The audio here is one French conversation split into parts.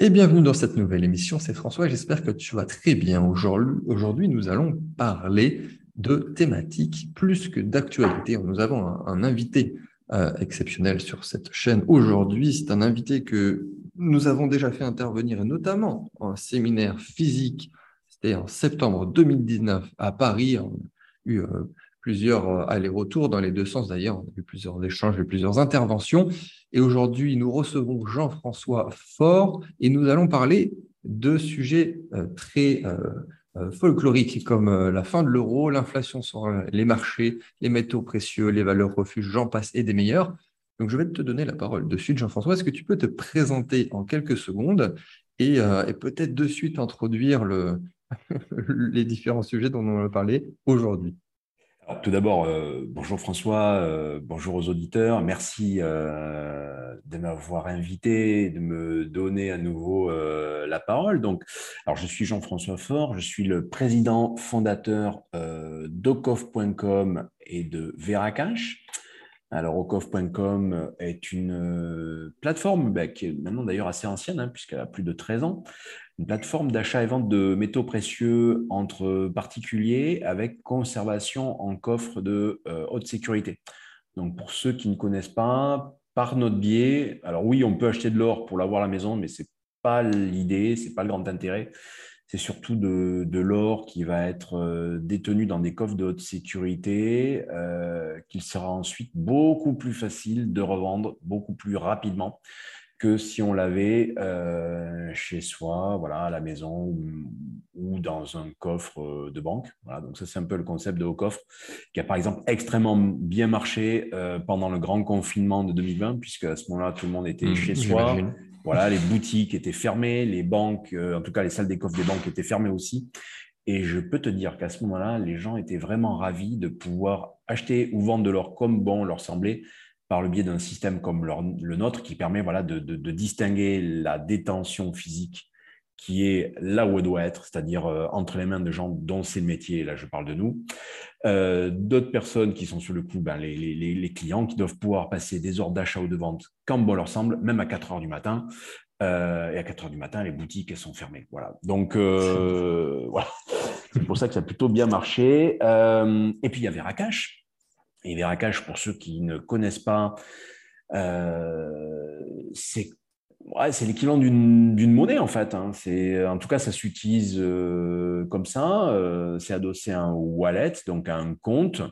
Et bienvenue dans cette nouvelle émission. C'est François, j'espère que tu vas très bien. Aujourd'hui, nous allons parler de thématiques plus que d'actualité. Nous avons un, invité euh, exceptionnel sur cette chaîne aujourd'hui. C'est un invité que nous avons déjà fait intervenir, notamment en séminaire physique. C'était en septembre 2019 à Paris. Euh, plusieurs euh, allers-retours dans les deux sens d'ailleurs. On a eu plusieurs échanges et plusieurs interventions. Et aujourd'hui, nous recevons Jean-François Faure et nous allons parler de sujets euh, très euh, folkloriques comme la fin de l'euro, l'inflation sur les marchés, les métaux précieux, les valeurs refuges, j'en passe et des meilleurs. Donc, je vais te donner la parole de suite, Jean-François. Est-ce que tu peux te présenter en quelques secondes et, peut-être de suite introduire le, les différents sujets dont on va parler aujourd'hui? Tout d'abord, euh, bonjour François, euh, bonjour aux auditeurs. Merci euh, de m'avoir invité, de me donner à nouveau la parole. Donc, alors je suis Jean-François Faure, je suis le président fondateur d'Ocov.com et de Veracash. Alors, Ocov.com est une plateforme bah, qui est maintenant d'ailleurs assez ancienne, hein, puisqu'elle a plus de 13 ans, une plateforme d'achat et vente de métaux précieux entre particuliers avec conservation en coffre de euh, haute sécurité. Donc, pour ceux qui ne connaissent pas, par notre biais, alors oui, on peut acheter de l'or pour l'avoir à la maison, mais ce n'est pas l'idée, ce n'est pas le grand intérêt. C'est surtout de, l'or qui va être euh, détenu dans des coffres de haute sécurité, euh, qu'il sera ensuite beaucoup plus facile de revendre beaucoup plus rapidement que si on l'avait euh, chez soi, voilà, à la maison ou, dans un coffre euh, de banque. Voilà, donc ça, c'est un peu le concept de haut coffre qui a par exemple extrêmement bien marché euh, pendant le grand confinement de 2020, puisque à ce moment-là, tout le monde était mmh, chez soi. Voilà, les boutiques étaient fermées, les banques, en tout cas les salles des coffres des banques étaient fermées aussi. Et je peux te dire qu'à ce moment-là, les gens étaient vraiment ravis de pouvoir acheter ou vendre de l'or comme bon leur semblait par le biais d'un système comme le nôtre qui permet voilà, de, distinguer la détention physique qui est là où elle doit être, c'est-à-dire euh, entre les mains de gens dont c'est le métier, là je parle de nous. Euh, d'autres personnes qui sont sur le coup, ben, les, clients qui doivent pouvoir passer des ordres d'achat ou de vente quand bon leur semble, même à 4 heures du matin. Euh, et à 4 heures du matin, les boutiques elles sont fermées. Voilà. Donc voilà, c'est pour ça que ça a plutôt bien marché. et puis il y avait Rakash et pour ceux qui ne connaissent pas, euh, c'est l'équivalent d'une monnaie en fait. Hein. En tout cas, ça s'utilise euh, comme ça. Euh, c'est adossé à un wallet, donc à un compte,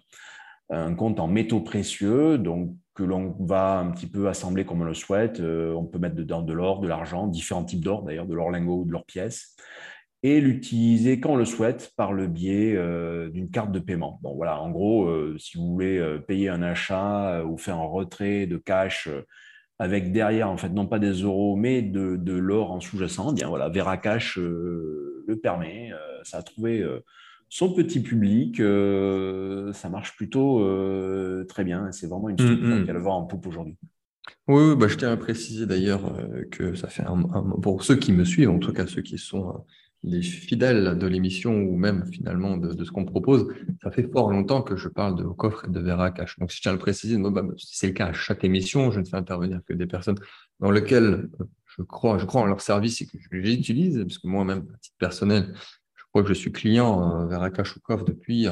un compte en métaux précieux, donc que l'on va un petit peu assembler comme on le souhaite. on peut mettre dedans de l'or, de l'argent, différents types d'or d'ailleurs, de l'or lingot ou de l'or pièce et l'utiliser quand on le souhaite par le biais euh, d'une carte de paiement. Bon, voilà, en gros, euh, si vous voulez euh, payer un achat ou faire un retrait de cash avec derrière, en fait, non pas des euros, mais de, de l'or en sous-jacent, eh bien voilà, Veracash le permet. ça a trouvé son petit public. ça marche plutôt très bien. C'est vraiment une structure mmh, mmh. qui a le vent en poupe aujourd'hui. Oui, bah, je tiens à préciser d'ailleurs que ça fait un, pour ceux qui me suivent, en tout cas ceux qui sont les fidèles de l'émission ou même finalement de, ce qu'on propose, ça fait fort longtemps que je parle de coffre et de Vera Cash. Donc, si je tiens à le préciser, bah, c'est le cas à chaque émission. Je ne fais intervenir que des personnes dans lesquelles je crois, je crois en leur service et que je les utilise, parce que moi-même, à titre personnel, je crois que je suis client euh, Vera Cash ou coffre depuis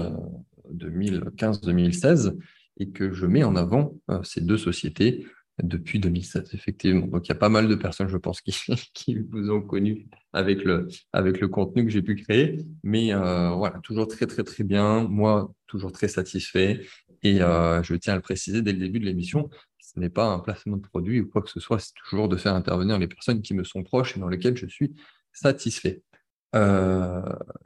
2015-2016 euh, et que je mets en avant euh, ces deux sociétés depuis 2007, effectivement. Donc, il y a pas mal de personnes, je pense, qui, vous ont connu avec le, avec le contenu que j'ai pu créer. Mais euh, voilà, toujours très, très, très bien. Moi, toujours très satisfait. Et euh, je tiens à le préciser dès le début de l'émission, ce n'est pas un placement de produit ou quoi que ce soit, c'est toujours de faire intervenir les personnes qui me sont proches et dans lesquelles je suis satisfait. Euh,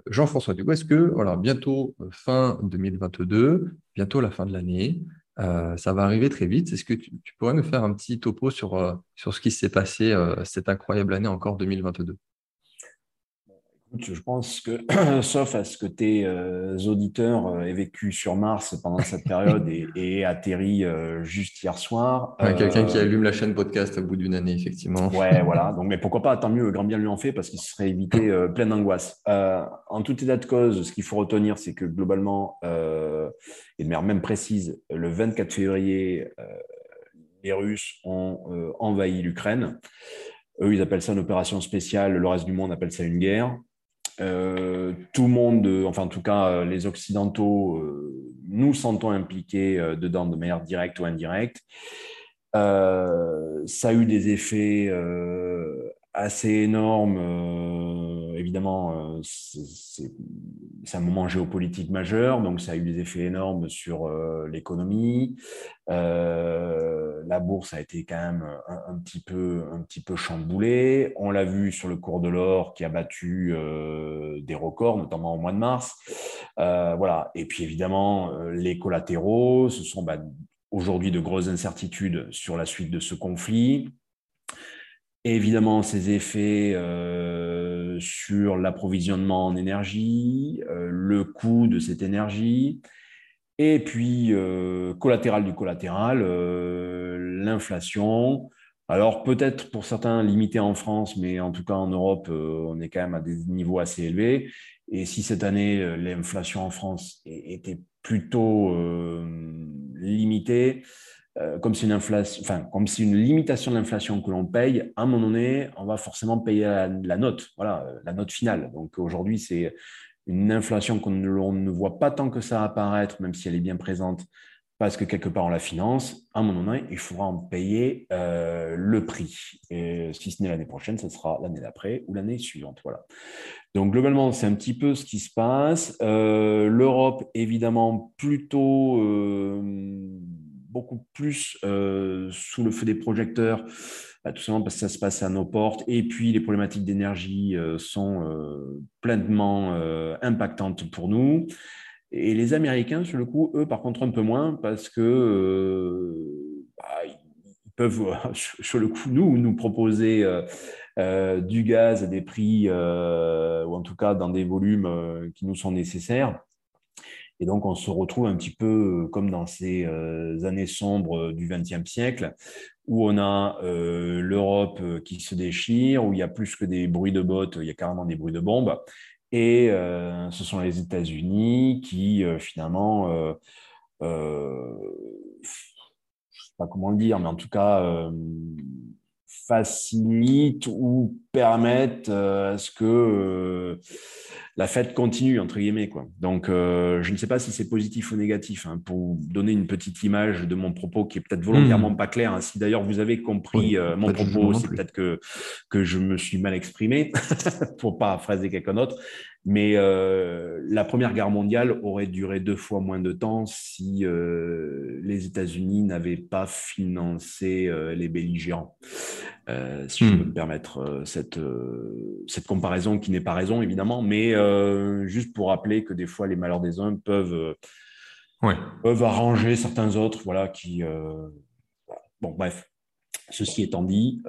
Jean-François, du coup, est-ce que, voilà, bientôt fin 2022, bientôt la fin de l'année, euh, ça va arriver très vite. Est-ce que tu, pourrais nous faire un petit topo sur, euh, sur ce qui s'est passé euh, cette incroyable année encore 2022 je pense que, sauf à ce que tes auditeurs aient vécu sur Mars pendant cette période et, et atterri juste hier soir. Quelqu'un qui allume la chaîne podcast au bout d'une année, effectivement. Ouais, voilà. Donc, mais pourquoi pas, tant mieux, grand bien lui en fait, parce qu'il se serait évité plein d'angoisse. en tout état de cause, ce qu'il faut retenir, c'est que globalement, et de manière même précise, le 24 février, euh, les Russes ont euh, envahi l'Ukraine. Eux, ils appellent ça une opération spéciale, le reste du monde appelle ça une guerre. Euh, tout le monde, enfin en tout cas les Occidentaux, nous sentons impliqués dedans de manière directe ou indirecte. ça a eu des effets assez énormes. évidemment, c'est un moment géopolitique majeur, donc ça a eu des effets énormes sur l'économie. la bourse a été quand même un, petit peu, un petit peu chamboulée. On l'a vu sur le cours de l'or qui a battu des records, notamment au mois de mars. voilà. Et puis évidemment, les collatéraux, ce sont bah, aujourd'hui de grosses incertitudes sur la suite de ce conflit évidemment, ces effets euh, sur l'approvisionnement en énergie, euh, le coût de cette énergie, et puis, euh, collatéral du collatéral, l'inflation. Alors, peut-être pour certains limité en France, mais en tout cas en Europe, on est quand même à des niveaux assez élevés. Et si cette année, l'inflation en France était plutôt limitée, euh, comme c'est une limitation de l'inflation que l'on paye, à un moment donné, on va forcément payer la, note, voilà, euh, la note finale. Donc aujourd'hui, c'est une inflation qu'on ne voit pas tant que ça apparaître, même si elle est bien présente, parce que quelque part on la finance. À un moment donné, il faudra en payer euh, le prix. Et si ce n'est l'année prochaine, ce sera l'année d'après ou l'année suivante. Voilà. Donc globalement, c'est un petit peu ce qui se passe. L'Europe, évidemment, plutôt beaucoup plus euh, sous le feu des projecteurs, bah, tout simplement parce que ça se passe à nos portes. Et puis, les problématiques d'énergie euh, sont euh, pleinement impactantes pour nous. Et les Américains, sur le coup, eux, par contre, un peu moins, parce que bah, peuvent, sur le coup, nous, nous proposer du gaz à des prix, ou en tout cas dans des volumes qui nous sont nécessaires. Et donc, on se retrouve un petit peu euh, comme dans ces euh, années sombres euh, du XXe siècle, où on a l'Europe qui se déchire, où il y a plus que des bruits de bottes, il y a carrément des bruits de bombes. Et ce sont les États-Unis qui, finalement, je ne sais pas comment le dire, mais en tout cas, facilitent ou permettent à ce que la fête continue, entre guillemets. Quoi. Donc, euh, je ne sais pas si c'est positif ou négatif. Hein, pour donner une petite image de mon propos qui est peut-être volontairement hmm. pas clair. Hein. Si d'ailleurs vous avez compris euh, mon propos, c'est peut-être que, que je me suis mal exprimé, pour paraphraser quelqu'un d'autre. Mais euh, la Première Guerre mondiale aurait duré deux fois moins de temps si euh, les États-Unis n'avaient pas financé euh, les belligérants. si je peux hmm. me permettre cette, cette comparaison qui n'est pas raison, évidemment, mais juste pour rappeler que des fois, les malheurs des uns peuvent, peuvent arranger certains autres. Voilà, qui, Bon, bref. Ceci étant dit,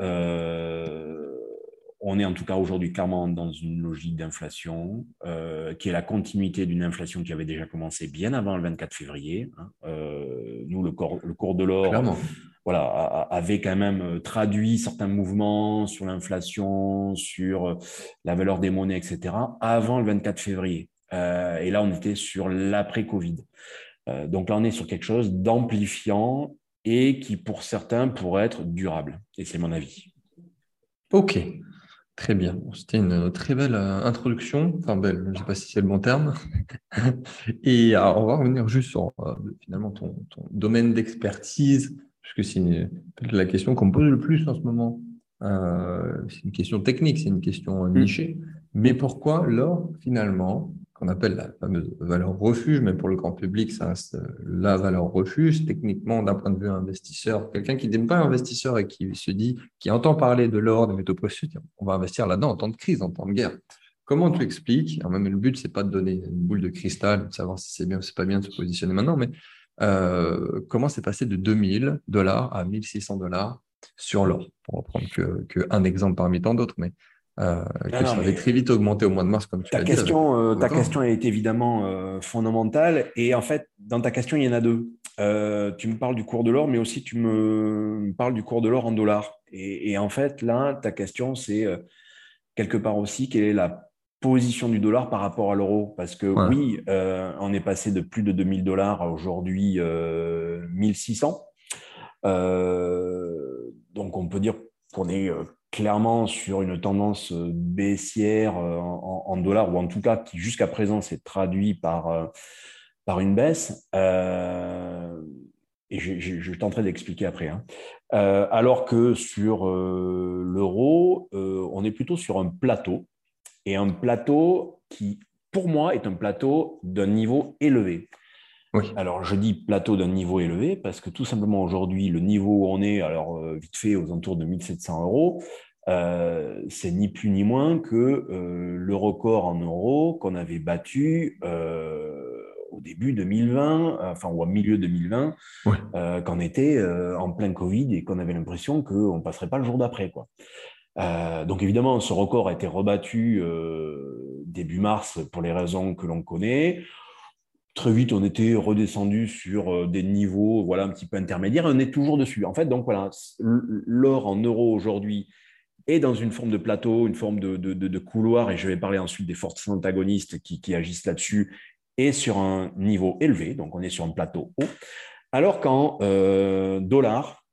on est en tout cas aujourd'hui clairement dans une logique d'inflation euh, qui est la continuité d'une inflation qui avait déjà commencé bien avant le 24 février. Hein. Euh, nous, le, le, cours de l'or voilà, avait quand même euh, traduit certains mouvements sur l'inflation, sur la valeur des monnaies, etc., avant le 24 février. et là, on était sur l'après-Covid. donc là, on est sur quelque chose d'amplifiant et qui, pour certains, pourrait être durable. Et c'est mon avis. Ok. Très bien. C'était une très belle euh, introduction. Enfin, belle, je ne sais pas si c'est le bon terme. Et on va revenir juste sur euh, finalement ton, domaine d'expertise, puisque c'est la question qu'on me pose le plus en ce moment. Euh, c'est une question technique, c'est une question mmh. nichée. Mais pourquoi l'or, finalement, qu'on appelle la fameuse valeur refuge, mais pour le grand public, ça reste euh, la valeur refuge. Techniquement, d'un point de vue investisseur, quelqu'un qui n'est pas investisseur et qui se dit, qui entend parler de l'or, des métaux précieux, on va investir là-dedans en temps de crise, en temps de guerre. Comment tu expliques même Le but, c'est pas de donner une boule de cristal, de savoir si c'est bien ou c'est pas bien de se positionner maintenant, mais euh, comment c'est passé de 2000 dollars à 1600 dollars sur l'or? Pour reprendre que, que, un exemple parmi tant d'autres, mais euh, que ça avait très vite augmenté au mois de mars, comme tu ta question, euh, ta question est évidemment euh, fondamentale. Et en fait, dans ta question, il y en a deux. tu me parles du cours de l'or, mais aussi tu me parles du cours de l'or en dollars. Et, en fait, là, ta question, c'est quelque part aussi quelle est la position du dollar par rapport à l'euro? Parce que oui, on est passé de plus de 2000 dollars à aujourd'hui 1600. donc, on peut dire qu'on est clairement sur une tendance baissière en, dollars, ou en tout cas qui jusqu'à présent s'est traduit par, par une baisse. et je, je, tenterai d'expliquer après. Hein. alors que sur l'euro, on est plutôt sur un plateau, et un plateau qui, pour moi, est un plateau d'un niveau élevé. Alors, je dis plateau d'un niveau élevé parce que tout simplement aujourd'hui, le niveau où on est, alors euh, vite fait aux alentours de 1700 euros, euh, c'est ni plus ni moins que euh, le record en euros qu'on avait battu au début 2020, enfin, ou au milieu 2020, quand on était en plein Covid et qu'on avait l'impression qu'on ne passerait pas le jour d'après. quoi. donc évidemment, ce record a été rebattu début mars pour les raisons que l'on connaît. Très vite, on était redescendu sur euh, des niveaux voilà, un petit peu intermédiaires. On est toujours dessus. En fait, donc voilà, l'or en euros aujourd'hui est dans une forme de plateau, une forme de, couloir, et je vais parler ensuite des forces antagonistes qui, agissent là-dessus, et sur un niveau élevé, donc on est sur un plateau haut. Alors qu'en euh, dollars,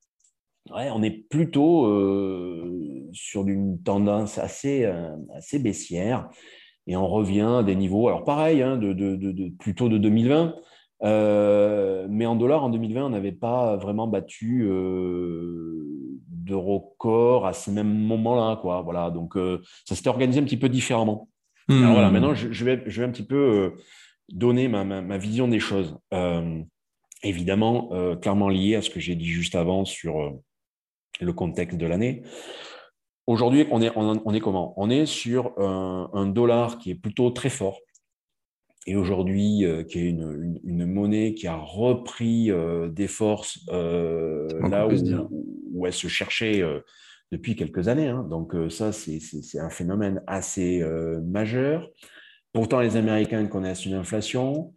on est plutôt euh, sur une tendance assez, assez baissière et on revient à des niveaux, alors pareil, hein, de, plutôt de 2020, euh, mais en dollars, en 2020, on n'avait pas vraiment battu euh, de record à ce même moment-là. Quoi. Voilà, donc, euh, ça s'était organisé un petit peu différemment. Alors voilà, hmm. maintenant, je, vais, je vais un petit peu donner ma, ma, vision des choses. évidemment, clairement lié à ce que j'ai dit juste avant sur le contexte de l'année. Aujourd'hui, on est, on, est comment? On est sur un, dollar qui est plutôt très fort. Et aujourd'hui, euh, qui est une, monnaie qui a repris euh, des forces euh, là où, elle se cherchait depuis quelques années. Hein. Donc ça, c'est un phénomène assez majeur. Pourtant, les Américains connaissent une inflation,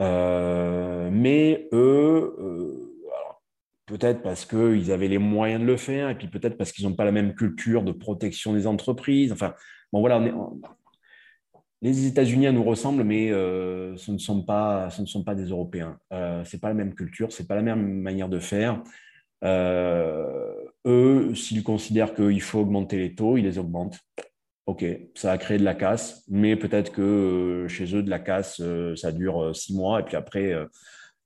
mais eux Peut-être parce qu'ils avaient les moyens de le faire, et puis peut-être parce qu'ils n'ont pas la même culture de protection des entreprises. Enfin, bon, voilà, les États-Unis nous ressemblent, mais euh, ce, ne sont pas, ce ne sont pas des Européens. Euh, ce n'est pas la même culture, ce n'est pas la même manière de faire. Euh, eux, s'ils considèrent qu'il faut augmenter les taux, ils les augmentent. OK, ça a créé de la casse, mais peut-être que chez eux, de la casse, ça dure six mois, et puis après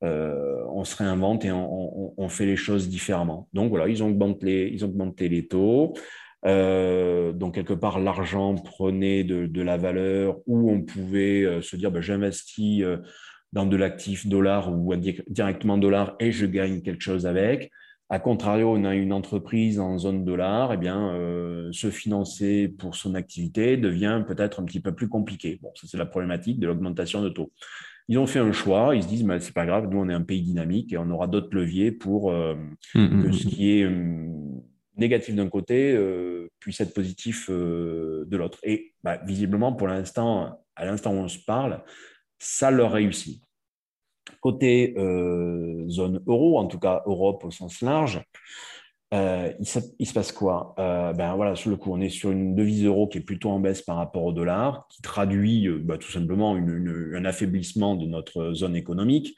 euh, on se réinvente et on, fait les choses différemment. Donc voilà, ils ont augmenté les, ils ont augmenté les taux. Euh, donc quelque part, l'argent prenait de, la valeur où on pouvait euh, se dire, ben, j'investis dans de l'actif dollar ou directement dollar et je gagne quelque chose avec. A contrario, on a une entreprise en zone dollar, eh bien, se financer pour son activité devient peut-être un petit peu plus compliqué. Bon, ça c'est la problématique de l'augmentation de taux. Ils ont fait un choix, ils se disent, mais c'est pas grave, nous on est un pays dynamique et on aura d'autres leviers pour euh, mmh, mmh, que mmh, ce qui est euh, négatif d'un côté euh, puisse être positif de l'autre. Et bah, visiblement, pour l'instant, à l'instant où on se parle, ça leur réussit. Côté zone euro, en tout cas Europe au sens large, euh, il, se, passe quoi? Euh, ben voilà, Sur le coup, on est sur une devise euro qui est plutôt en baisse par rapport au dollar, qui traduit euh, bah, tout simplement un affaiblissement de notre zone économique.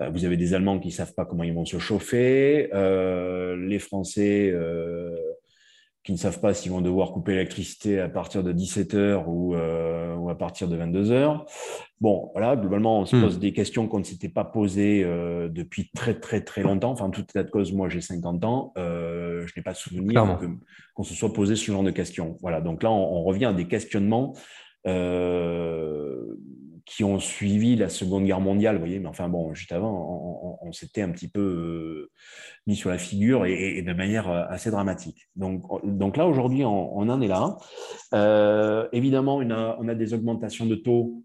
vous avez des Allemands qui ne savent pas comment ils vont se chauffer, les Français qui ne savent pas s'ils vont devoir couper l'électricité à partir de 17h ou, euh, ou, à partir de 22h. Bon, voilà, globalement, on se hmm. pose des questions qu'on ne s'était pas posées euh, depuis très, très, très longtemps. Enfin, toute état de cause, moi, j'ai 50 ans. Euh, je n'ai pas souvenir qu'on se soit posé ce genre de questions. Voilà, donc là, on, on revient à des questionnements qui ont suivi la Seconde Guerre mondiale, vous voyez, mais enfin bon, juste avant, on, s'était un petit peu euh, mis sur la figure et, de manière euh, assez dramatique. Donc, donc là, aujourd'hui, on, en est là. Euh, évidemment, on a, on a, des augmentations de taux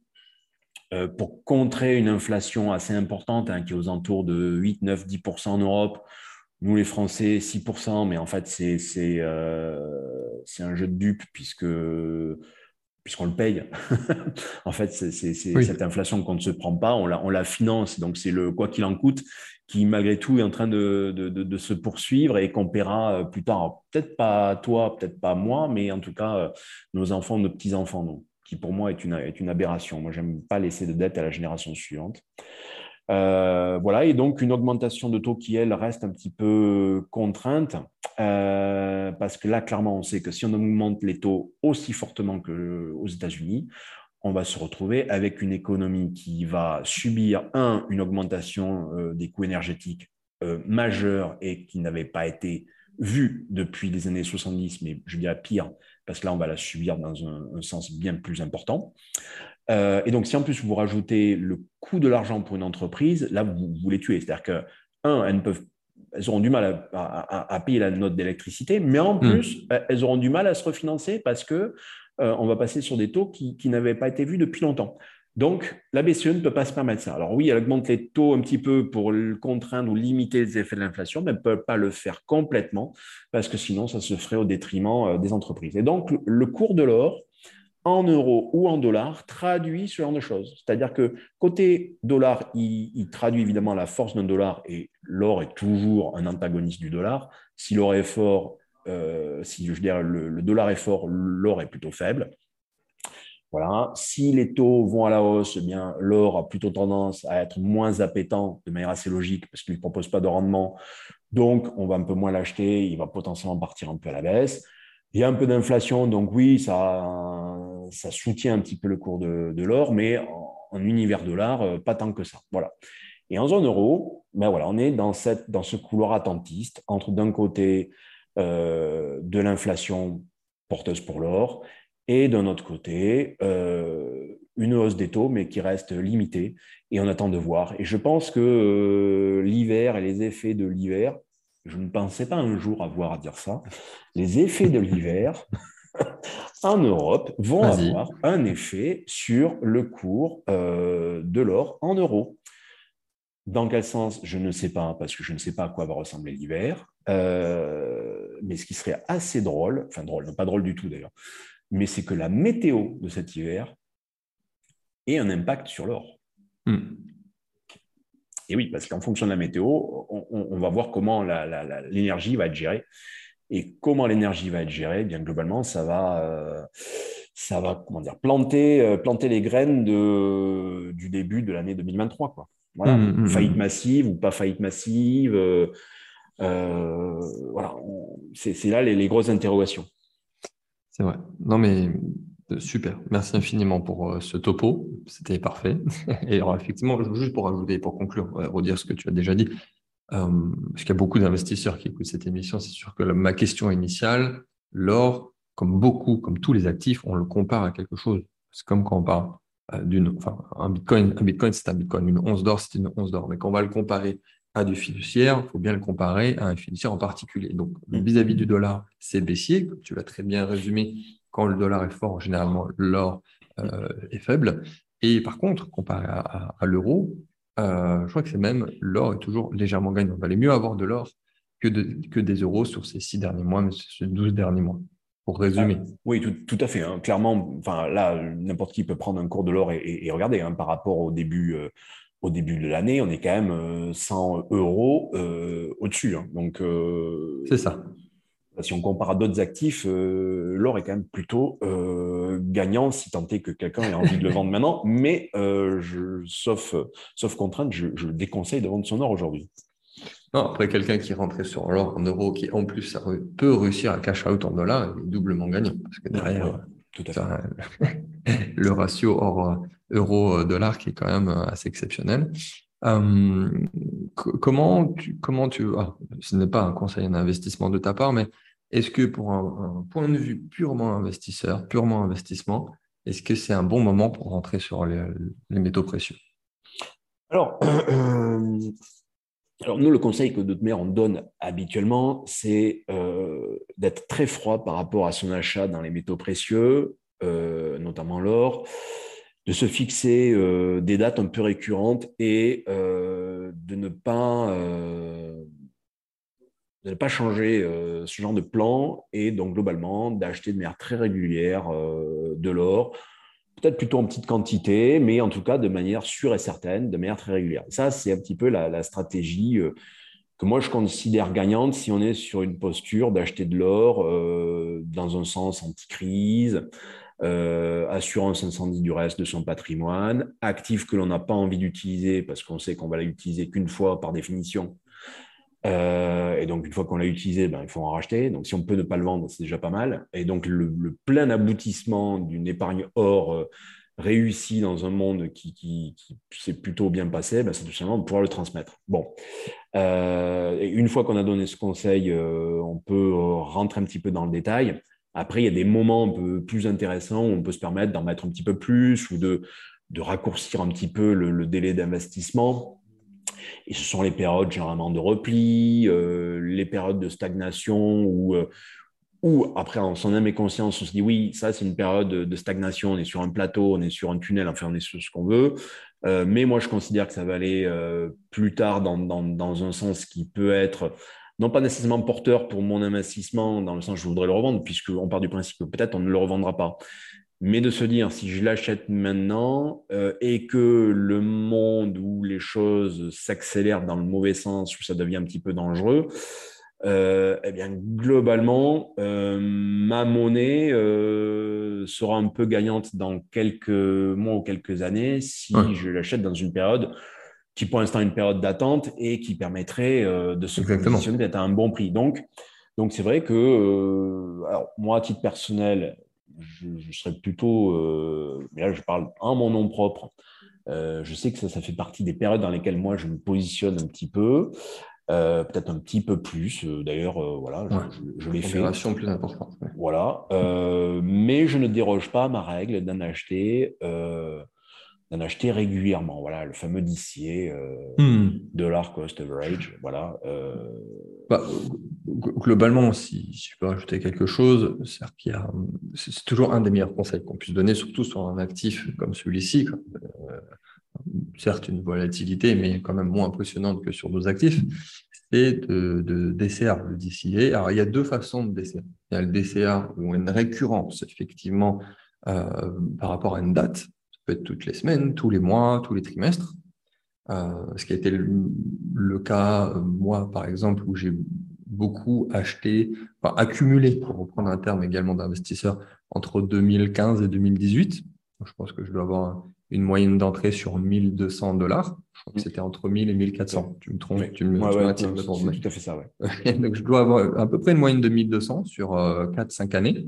pour contrer une inflation assez importante hein, qui est aux alentours de 8, 9, 10% en Europe. Nous, les Français, 6% mais en fait, c'est un jeu de dupes puisque puisqu'on le paye. en fait, c'est cette inflation qu'on ne se prend pas, on la, on la finance. Donc, c'est le quoi qu'il en coûte qui, malgré tout, est en train de, de, de, se poursuivre et qu'on paiera euh, plus tard. Peut-être pas toi, peut-être pas moi, mais en tout cas, euh, nos enfants, nos petits-enfants, qui pour moi est une, est une aberration. Moi, j'aime pas laisser de dette à la génération suivante. Voilà, et donc une augmentation de taux qui, elle, reste un petit peu contrainte, parce que là, clairement, on sait que si on augmente les taux aussi fortement qu'aux États-Unis, on va se retrouver avec une économie qui va subir, un, une augmentation des coûts énergétiques majeure et qui n'avait pas été vue depuis les années 70, mais je dirais pire, parce que là, on va la subir dans un, sens bien plus important. Euh, et donc, si en plus vous rajoutez le coût de l'argent pour une entreprise, là, vous, vous les tuez. C'est-à-dire que, un, elles, peuvent, elles auront du mal à, payer la note d'électricité, mais en hmm. plus, elles auront du mal à se refinancer parce que euh, on va passer sur des taux qui, qui n'avaient pas été vus depuis longtemps. Donc, la BCE ne peut pas se permettre ça. Alors oui, elle augmente les taux un petit peu pour contraindre ou limiter les effets de l'inflation, mais elle ne peut pas le faire complètement parce que sinon, ça se ferait au détriment euh, des entreprises. Et donc, le cours de l'or, en euros ou en dollars, traduit ce genre de choses. C'est-à-dire que côté dollar, il, traduit évidemment la force d'un dollar et l'or est toujours un antagoniste du dollar. Si l'or est fort, euh, si je dire le dollar est fort, l'or est plutôt faible. Voilà. Si les taux vont à la hausse, eh bien l'or a plutôt tendance à être moins appétant de manière assez logique parce qu'il ne propose pas de rendement. Donc, on va un peu moins l'acheter, il va potentiellement partir un peu à la baisse. Il y a un peu d'inflation, donc oui, ça, ça soutient un petit peu le cours de, l'or, mais en, univers dollar, euh, pas tant que ça. Voilà. Et en zone euro, ben voilà, on est dans, cette, dans ce couloir attentiste entre d'un côté euh, de l'inflation porteuse pour l'or et d'un autre côté, euh, une hausse des taux, mais qui reste limitée, et on attend de voir. Et je pense que l'hiver et les effets de l'hiver, je ne pensais pas un jour avoir à dire ça, les effets de l'hiver en Europe vont avoir un effet sur le cours euh, de l'or en euros. Dans quel sens Je ne sais pas, parce que je ne sais pas à quoi va ressembler l'hiver. mais ce qui serait assez drôle, enfin drôle, non pas drôle du tout d'ailleurs, mais c'est que la météo de cet hiver ait un impact sur l'or. Hmm. Et oui, parce qu'en fonction de la météo, on, va voir comment l'énergie va être gérée. Et comment l'énergie va être gérée, bien globalement, ça va, euh, ça va comment dire, planter, euh, planter les graines de, du début de l'année 2023. Quoi. Voilà. Hmm, hmm, faillite massive ou pas faillite massive. Euh, voilà, c'est là les grosses interrogations. C'est vrai. Non, mais super. Merci infiniment pour ce topo. C'était parfait. Et alors, effectivement, juste pour ajouter, pour conclure, redire ce que tu as déjà dit, euh, parce qu'il y a beaucoup d'investisseurs qui écoutent cette émission, c'est sûr que ma question initiale, l'or, comme beaucoup, comme tous les actifs, on le compare à quelque chose. C'est comme quand on parle d'une, enfin, un bitcoin, un bitcoin, c'est un bitcoin, une once d'or, c'est une once d'or. Mais quand on va le comparer à du fiduciaire, il faut bien le comparer à un fiduciaire en particulier. Donc, mm. vis-à-vis du dollar, c'est baissier, comme tu l'as très bien résumé. Quand le dollar est fort, généralement, l'or euh, est faible. Et par contre, comparé à, l'euro, euh, je crois que c'est même l'or est toujours légèrement gagnant. Il valait mieux avoir de l'or que, que des euros sur ces six derniers mois, mais ces douze derniers mois pour résumer. Ah, oui, tout, à fait. Hein. Clairement, enfin, là, n'importe qui peut prendre un cours de l'or et, regarder hein, par rapport au début, euh, au début de l'année, on est quand même 100 euh, euros euh, au-dessus. Hein. Donc, c'est ça. Si on compare à d'autres actifs, l'or est quand même plutôt gagnant, si tant est que quelqu'un ait envie de le vendre maintenant. Mais je, sauf, sauf contrainte, je, je, déconseille de vendre son or aujourd'hui. Non, après, quelqu'un qui rentrait sur l'or en euros, qui en plus peut réussir à cash out en dollars, est doublement gagnant. Parce que derrière, tout à fait. le ratio or euro-dollar qui est quand même assez exceptionnel. Euh, comment tu, comment tu ah, ce n'est pas un conseil en investissement de ta part, mais est-ce que pour un, point de vue purement investisseur, purement investissement, est-ce que c'est un bon moment pour rentrer sur les, métaux précieux? Alors, alors, nous, le conseil que mère on donne habituellement, c'est euh, d'être très froid par rapport à son achat dans les métaux précieux, euh, notamment l'or, de se fixer euh, des dates un peu récurrentes et de ne pas de ne pas changer ce genre de plan et donc globalement d'acheter de manière très régulière de l'or peut-être plutôt en petite quantité, mais en tout cas de manière sûre et certaine, de manière très régulière. Ça, c'est un petit peu la, stratégie euh, que moi je considère gagnante si on est sur une posture d'acheter de l'or euh, dans un sens anti-crise, assurance incendie du reste de son patrimoine, actif que l'on n'a pas envie d'utiliser parce qu'on sait qu'on va l'utiliser qu'une fois par définition. Et donc, une fois qu'on l'a utilisé, ben, il faut en racheter. Donc, si on peut ne pas le vendre, c'est déjà pas mal. Et donc, le, le plein aboutissement d'une épargne hors réussi dans un monde qui, qui, s'est plutôt bien passé, ben, c'est tout simplement de pouvoir le transmettre. Bon, euh, une fois qu'on a donné ce conseil, euh, on peut rentrer un petit peu dans le détail. Après, il y a des moments un peu plus intéressants où on peut se permettre d'en mettre un petit peu plus ou de raccourcir un petit peu le, délai d'investissement. Et ce sont les périodes généralement de repli, euh, les périodes de stagnation où, ou après, en son âme et conscience, on se dit oui, ça c'est une période de stagnation, on est sur un plateau, on est sur un tunnel, enfin on est sur ce qu'on veut. Euh, mais moi, je considère que ça va aller euh, plus tard dans, dans, dans, un sens qui peut être non pas nécessairement porteur pour mon investissement, dans le sens où je voudrais le revendre, puisqu'on part du principe que peut-être on ne le revendra pas. Mais de se dire, si je l'achète maintenant euh, et que le monde où les choses s'accélèrent dans le mauvais sens, où ça devient un petit peu dangereux, euh, eh bien, globalement, euh, ma monnaie sera un peu gagnante dans quelques mois ou quelques années si je l'achète dans une période qui, pour l'instant, est une période d'attente et qui permettrait de se positionner d'être à un bon prix. Donc, donc c'est vrai que, alors, moi, à titre personnel, je, serais plutôt, mais là, je parle en mon nom propre. je sais que ça, ça fait partie des périodes dans lesquelles moi, je me positionne un petit peu. Euh, peut-être un petit peu plus. Euh, d'ailleurs, euh, voilà, je, l'ai fait. plus importante. Voilà, mais je ne déroge pas à ma règle d'en acheter, d'en acheter régulièrement. Voilà, le fameux DCA, hmm. dollar cost average. Voilà. Bah, globalement, si, je peux rajouter quelque chose, c'est toujours un des meilleurs conseils qu'on puisse donner, surtout sur un actif comme celui-ci certes une volatilité, mais quand même moins impressionnante que sur nos actifs, c'est de, de DCA, le DCA. Alors, il y a deux façons de DCA. Il y a le DCA où on a une récurrence, effectivement, euh, par rapport à une date. Peut être toutes les semaines, tous les mois, tous les trimestres. Euh, ce qui a été le, cas, euh, moi, par exemple, où j'ai beaucoup acheté, enfin, accumulé, pour reprendre un terme également d'investisseur, entre 2015 et 2018. Je pense que je dois avoir une moyenne d'entrée sur 1200 dollars. Je crois que c'était entre 1000 et 1400. Tu me trompes, tu me, ouais, tu ouais, C'est tout à fait ça, ouais. Donc, je dois avoir à peu près une moyenne de 1200 sur 4-5 euh, années.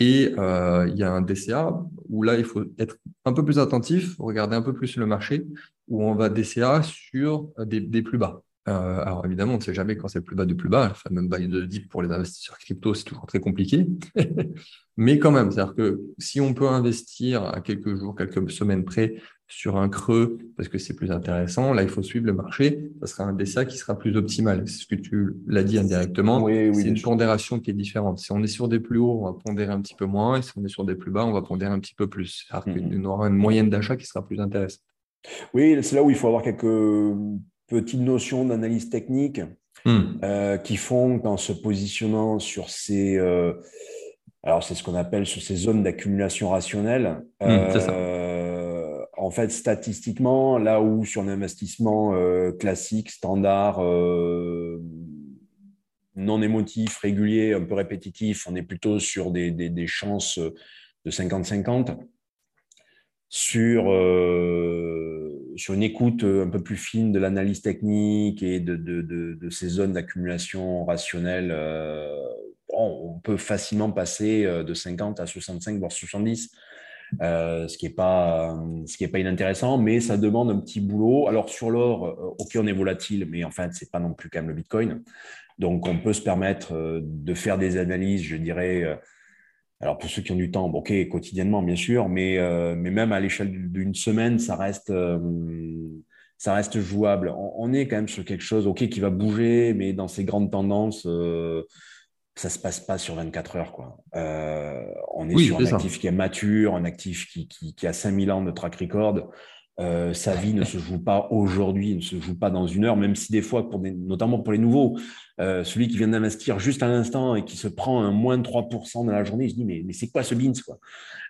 Et euh, il y a un DCA où là, il faut être un peu plus attentif, regarder un peu plus le marché, où on va DCA sur des, des plus bas. Euh, alors évidemment, on ne sait jamais quand c'est le plus bas du plus bas. Le fameux bail de dip pour les investisseurs crypto, c'est toujours très compliqué. Mais quand même, c'est-à-dire que si on peut investir à quelques jours, quelques semaines près sur un creux, parce que c'est plus intéressant, là, il faut suivre le marché. Ça sera un DCA qui sera plus optimal. C'est ce que tu l'as dit indirectement. c'est une pondération qui est différente. Si on est sur des plus hauts, on va pondérer un petit peu moins. Et si on est sur des plus bas, on va pondérer un petit peu plus. C'est-à-dire qu'on aura une moyenne d'achat qui sera plus intéressante. Oui, c'est là où il faut avoir quelques petites notions d'analyse technique hmm. euh, qui font qu'en se positionnant sur ces, euh, alors c'est ce qu'on appelle sur ces zones d'accumulation rationnelle, hmm, euh, en fait statistiquement, là où sur un investissement classique, standard, non émotif, régulier, un peu répétitif, on est plutôt sur des, des, des chances de 50-50. Sur sur une écoute euh, un peu plus fine de l'analyse technique et de, de, de, ces zones d'accumulation rationnelle, euh, on peut facilement passer euh, de 50 à 65, voire 70. ce qui n'est pas, ce pas inintéressant, mais ça demande un petit boulot. Alors sur l'or, ok, on est volatile, mais en fait, c'est pas non plus quand même le Bitcoin. Donc, on peut se permettre de faire des analyses, je dirais, alors pour ceux qui ont du temps, bon, ok, quotidiennement bien sûr, mais, euh, mais même à l'échelle d'une semaine, ça reste, euh, ça reste jouable. On, est quand même sur quelque chose, ok, qui va bouger, mais dans ces grandes tendances, euh, ça se passe pas sur 24 heures. Quoi. Euh, on est sur un actif qui est mature, un actif qui, qui, qui a 5000 ans de track record. Sa vie ne se joue pas aujourd'hui, ne se joue pas dans une heure, même si des fois, pour notamment pour les nouveaux, Euh, celui qui vient d'investir juste à l'instant et qui se prend un moins de 3% dans la journée, il se dit mais, mais c'est quoi ce beans quoi?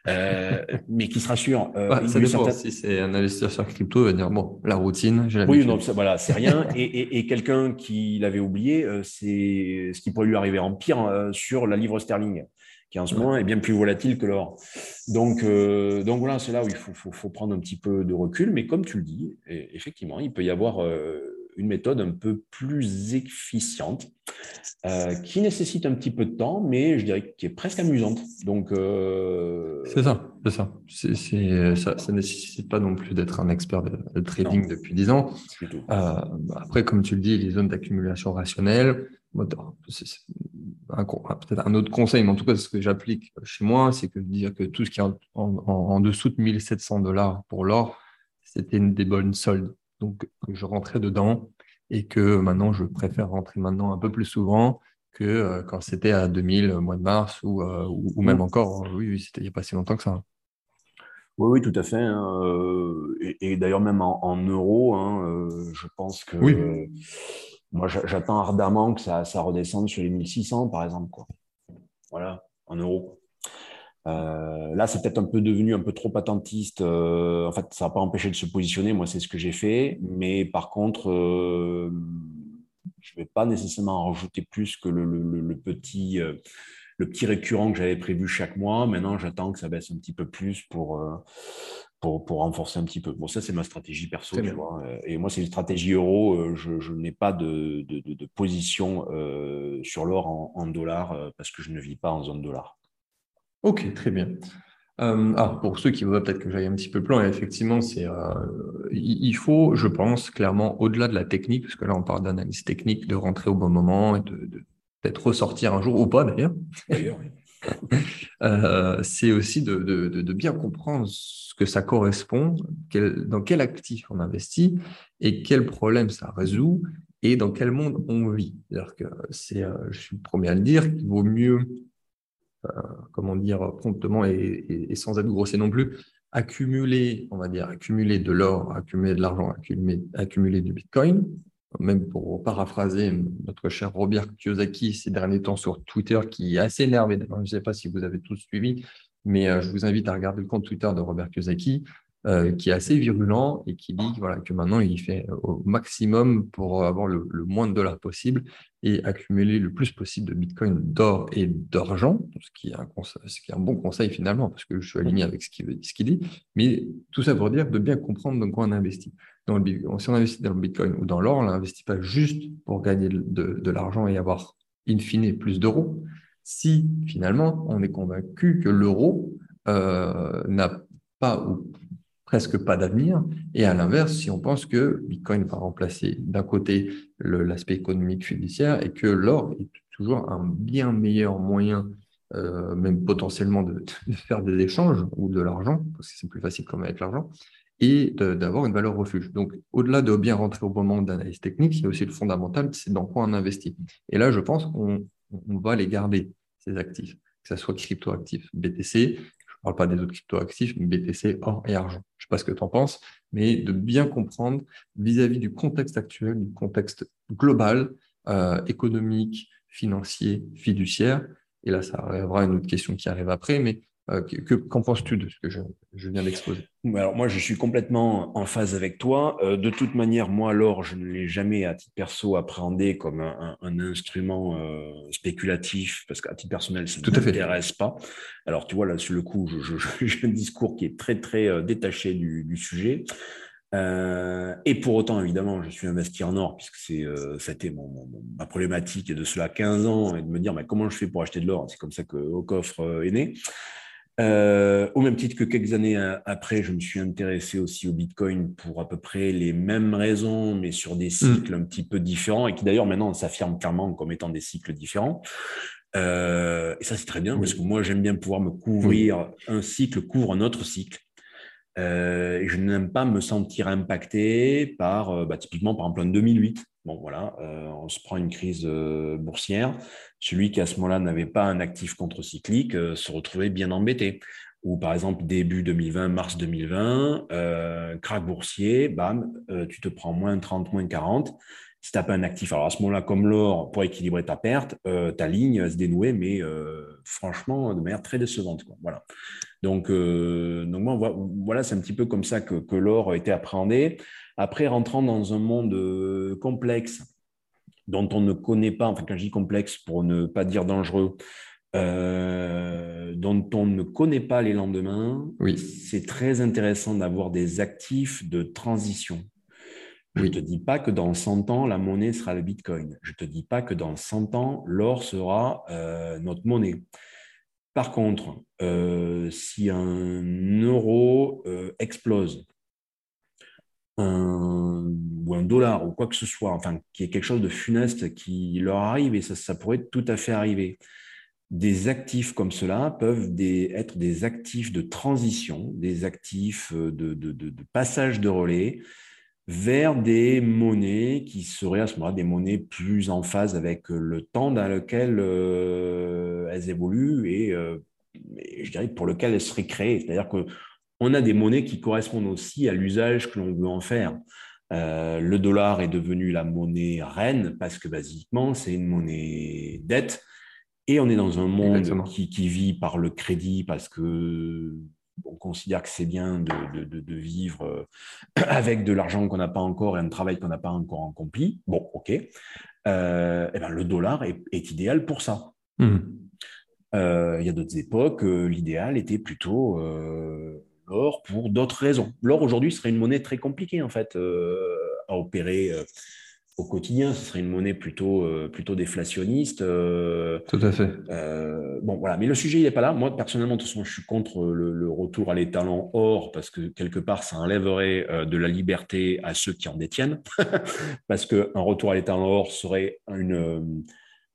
Euh, Mais qui se rassure. Euh, ça dépend. Si c'est un investisseur sur crypto, il va dire bon, la routine, j'ai Oui, non, voilà, c'est rien. et, et, quelqu'un qui l'avait oublié, c'est ce qui pourrait lui arriver en pire sur la livre sterling qui en ce moment est bien plus volatile que l'or. Donc, donc voilà, c'est là où il faut, faut, faut, prendre un petit peu de recul. Mais comme tu le dis, effectivement, il peut y avoir une méthode un peu plus efficiente, euh, qui nécessite un petit peu de temps, mais je dirais qui est presque amusante. Donc, euh, c'est ça, c'est ça. Ça. Ça nécessite pas non plus d'être un expert de, trading depuis 10 ans. Euh, après, comme tu le dis, les zones d'accumulation rationnelle, peut-être un autre conseil, mais en tout cas, ce que j'applique chez moi, c'est que dire que tout ce qui est en, en dessous de 1700 dollars pour l'or, c'était une des bonnes soldes donc je rentrais dedans et que maintenant je préfère rentrer maintenant un peu plus souvent que euh, quand c'était à 2000 au mois de mars ou, euh, ou, même mmh. encore, euh, oui, c'était il n'y a pas si longtemps que ça. Oui, oui, tout à fait. Hein, et, d'ailleurs, même en, euros, hein, je pense que moi, j'attends ardemment que ça, ça redescende sur les 1600, par exemple. Quoi. Voilà, en euros. Euh, là, c'est peut-être un peu devenu un peu trop attentiste. Euh, en fait, ça n'a pas empêché de se positionner. Moi, c'est ce que j'ai fait. Mais par contre, euh, je ne vais pas nécessairement en rajouter plus que le, petit, le petit récurrent que j'avais prévu chaque mois. Maintenant, j'attends que ça baisse un petit peu plus pour, pour, pour renforcer un petit peu. Bon, ça, c'est ma stratégie perso. Tu vois. Et moi, c'est une stratégie euro. Je, je n'ai pas de, de, de, position sur l'or en, en dollars parce que je ne vis pas en zone dollar. Ok, très bien. Euh, alors, pour ceux qui veulent peut-être que j'aille un petit peu plus loin, effectivement, c'est, euh, il faut, je pense, clairement, au-delà de la technique, parce que là, on parle d'analyse technique, de rentrer au bon moment et de, peut-être ressortir un jour, ou pas d'ailleurs. D'ailleurs, oui. Euh, c'est aussi de, bien comprendre ce que ça correspond, dans quel actif on investit et quel problème ça résout et dans quel monde on vit. C'est, je suis le premier à le dire, qu'il vaut mieux euh, comment dire, promptement et, sans être grossier non plus, accumuler, on va dire, accumuler de l'or, accumuler de l'argent, accumuler du Bitcoin, même pour paraphraser notre cher Robert Kiyosaki ces derniers temps sur Twitter, qui est assez énervé. Je ne sais pas si vous avez tous suivi, mais euh, je vous invite à regarder le compte Twitter de Robert Kiyosaki, euh, qui est assez virulent et qui dit voilà, que maintenant il fait au maximum pour avoir le, moins de dollars possible et accumuler le plus possible de bitcoin, d'or et d'argent, ce, qui est un bon conseil finalement, parce que je suis aligné avec ce qu'il dit. Mais tout ça pour dire de bien comprendre dans quoi on investit. Si on investit dans le bitcoin ou dans l'or, on n'investit pas juste pour gagner de, de l'argent et avoir in fine plus d'euros. Si finalement on est convaincu que l'euro euh, n'a pas ou presque pas d'avenir. Et à l'inverse, si on pense que Bitcoin va remplacer d'un côté l'aspect économique fiduciaire et que l'or est toujours un bien meilleur moyen, euh, même potentiellement, de, faire des échanges ou de l'argent, parce que c'est plus facile comme avec l'argent, et d'avoir une valeur refuge. Donc, au-delà de bien rentrer au moment d'analyse technique, il y a aussi le fondamental, c'est dans quoi on investit. Et là, je pense qu'on on va les garder, ces actifs, que ce soit crypto-actifs, BTC, ne parle pas des autres cryptoactifs, mais BTC, or et argent. Je ne sais pas ce que tu en penses, mais de bien comprendre vis-à-vis du contexte actuel, du contexte global, euh, économique, financier, fiduciaire. Et là, ça arrivera une autre question qui arrive après, mais euh, qu'en penses-tu de ce que je, viens d'exposer? Alors moi, je suis complètement en phase avec toi. Euh, de toute manière, moi, l'or, je ne l'ai jamais à titre perso appréhendé comme un, instrument euh, spéculatif, parce qu'à titre personnel, ça ne m'intéresse pas. Alors tu vois, là, sur le coup, j'ai un discours qui est très, très détaché du, sujet. et pour autant, évidemment, je suis investi en or, puisque c'est, c'était ma problématique de cela 15 ans, et de me dire mais comment je fais pour acheter de l'or? C'est comme ça que Au coffre est né. Euh, au même titre que quelques années après, je me suis intéressé aussi au Bitcoin pour à peu près les mêmes raisons, mais sur des mm. cycles un petit peu différents et qui d'ailleurs maintenant s'affirment clairement comme étant des cycles différents. Euh, et ça, c'est très bien parce que moi, j'aime bien pouvoir me couvrir. Un cycle couvre un autre cycle. Euh, et je n'aime pas me sentir impacté par, bah, typiquement, par exemple, en 2008. Bon, voilà, on se prend une crise boursière celui qui à ce moment-là n'avait pas un actif contre-cyclique euh, se retrouvait bien embêté. Ou par exemple, début 2020, mars 2020, euh, crack boursier, bam, euh, tu te prends moins 30, moins 40. Si tu n'as pas un actif, alors à ce moment-là, comme l'or, pour équilibrer ta perte, ta ligne se dénouer, mais franchement, de manière très décevante. Voilà. Donc, donc voilà, c'est un petit peu comme ça que l'or a été appréhendé. Après, rentrant dans un monde complexe, dont on ne connaît pas, enfin quand je dis complexe pour ne pas dire dangereux, euh, dont on ne connaît pas les lendemains, oui. c'est très intéressant d'avoir des actifs de transition. Je ne te dis pas que dans 100 ans, la monnaie sera le Bitcoin. Je ne te dis pas que dans 100 ans, l'or sera euh, notre monnaie. Par contre, euh, si un euro explose, ou un dollar ou quoi que ce soit, enfin, qui est quelque chose de funeste qui leur arrive et ça, ça pourrait tout à fait arriver. Des actifs comme cela peuvent être des actifs de transition, des actifs euh, de, passage de relais vers des monnaies qui seraient à ce moment-là des monnaies plus en phase avec le temps dans lequel euh, elles évoluent et, euh, et, je dirais pour lequel elles seraient créées. C'est-à-dire que on a des monnaies qui correspondent aussi à l'usage que l'on veut en faire. Euh, le dollar est devenu la monnaie reine parce que basiquement, c'est une monnaie dette. Et on est dans un monde qui, vit par le crédit parce que on considère que c'est bien de, vivre euh, avec de l'argent qu'on n'a pas encore et un travail qu'on n'a pas encore accompli. Bon, ok. Euh, eh ben, le dollar est, idéal pour ça. Mmh. il y a d'autres époques, l'idéal était plutôt l'or pour d'autres raisons. L'or aujourd'hui serait une monnaie très compliquée en fait euh, à opérer euh, au quotidien. Ce serait une monnaie plutôt, euh, plutôt déflationniste. Tout à fait. bon voilà, mais le sujet il n'est pas là. Moi personnellement, de toute façon, je suis contre le, retour à l'étalon or parce que quelque part ça enlèverait de la liberté à ceux qui en détiennent. parce qu'un retour à l'étalon or serait une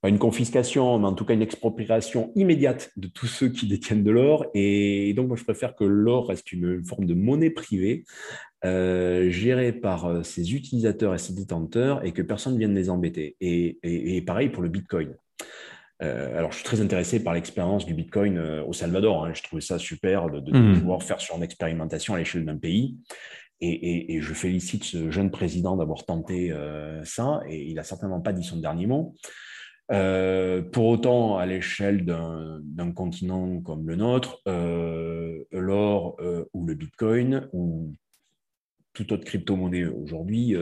une confiscation, mais en tout cas une expropriation immédiate de tous ceux qui détiennent de l'or. Et donc, moi, je préfère que l'or reste une forme de monnaie privée euh, gérée par euh, ses utilisateurs et ses détenteurs et que personne ne vienne les embêter. Et, pareil pour le Bitcoin. Euh, alors, je suis très intéressé par l'expérience du Bitcoin au Salvador. Hein. Je trouve ça super de, mmh. pouvoir faire sur une expérimentation à l'échelle d'un pays. Et, je félicite ce jeune président d'avoir tenté ça. Et il n'a certainement pas dit son dernier mot. Euh, pour autant, à l'échelle d'un continent comme le nôtre, euh, l'or euh, ou le Bitcoin ou toute autre crypto-monnaie aujourd'hui,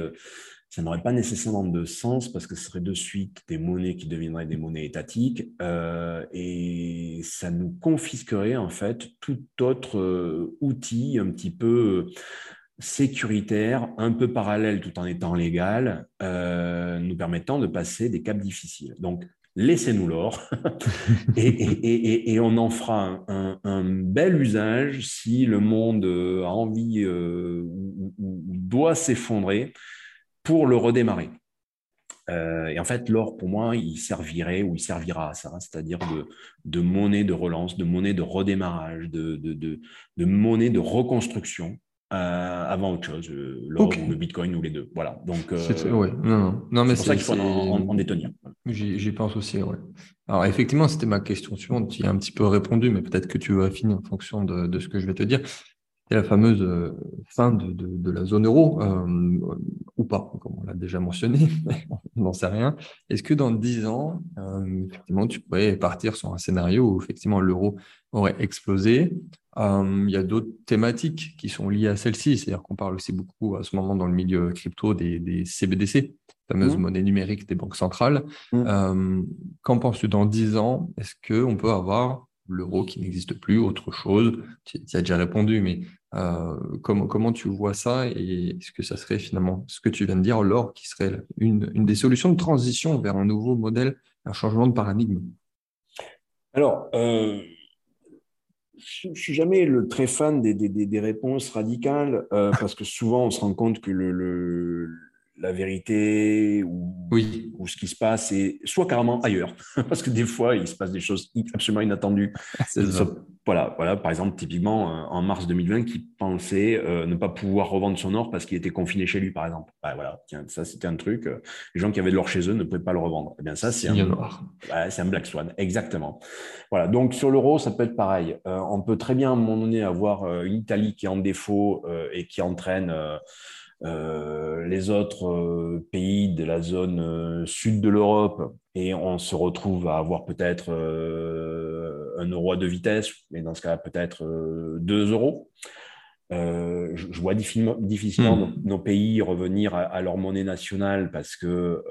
ça n'aurait pas nécessairement de sens parce que ce serait de suite des monnaies qui deviendraient des monnaies étatiques et ça nous confisquerait en fait tout autre outil un petit peu sécuritaire, un peu parallèle tout en étant légal, euh, nous permettant de passer des caps difficiles. Donc, laissez-nous l'or et, on en fera un, bel usage si le monde a envie euh, ou, doit s'effondrer pour le redémarrer. Euh, et en fait, l'or, pour moi, il servirait ou il servira à ça, c'est-à-dire de, monnaie de relance, de monnaie de redémarrage, de, de monnaie de reconstruction euh, avant autre chose, euh, ou le bitcoin ou les deux. Voilà. Donc, euh, non, non. mais c'est pour ça qu'il faut en, en, détenir. J'y pense aussi, ouais. Alors, effectivement, c'était ma question suivante. Tu y as un petit peu répondu, mais peut-être que tu vas finir en fonction de, de, ce que je vais te dire. C'est la fameuse fin de, de, de, la zone euro, ou pas, comme on l'a déjà mentionné, on n'en sait rien. Est-ce que dans 10 ans, effectivement, tu pourrais partir sur un scénario où effectivement l'euro aurait explosé euh, il y a d'autres thématiques qui sont liées à celle-ci, c'est-à-dire qu'on parle aussi beaucoup à ce moment dans le milieu crypto des, des CBDC, fameuses mmh. monnaie numérique des banques centrales. Mmh. Euh, qu'en penses-tu dans 10 ans? Est-ce qu'on peut avoir l'euro qui n'existe plus, autre chose? Tu as déjà répondu, mais euh, comment, comment tu vois ça et est-ce que ça serait finalement ce que tu viens de dire, l'or, qui serait une, une des solutions de transition vers un nouveau modèle, un changement de paradigme? Alors, je ne suis jamais le très fan des, réponses radicales euh, parce que souvent on se rend compte que le, la vérité ou, oui. ou, ce qui se passe est soit carrément ailleurs, parce que des fois, il se passe des choses absolument inattendues. Voilà, voilà, par exemple, typiquement, euh, en mars 2020, qui pensait euh, ne pas pouvoir revendre son or parce qu'il était confiné chez lui, par exemple. Bah, voilà, tiens, ça, c'était un truc. Euh, les gens qui avaient de l'or chez eux ne pouvaient pas le revendre. Eh bien, ça, c'est un, c'est un black swan, exactement. Voilà, donc sur l'euro, ça peut être pareil. on peut très bien, à un moment donné, avoir une Italie qui est en défaut et qui entraîne les autres pays de la zone sud de l'Europe et on se retrouve à avoir peut-être un euro à deux vitesses, mais dans ce cas peut-être deux euros. je, vois difficilement, hmm. nos, pays revenir à, leur monnaie nationale parce que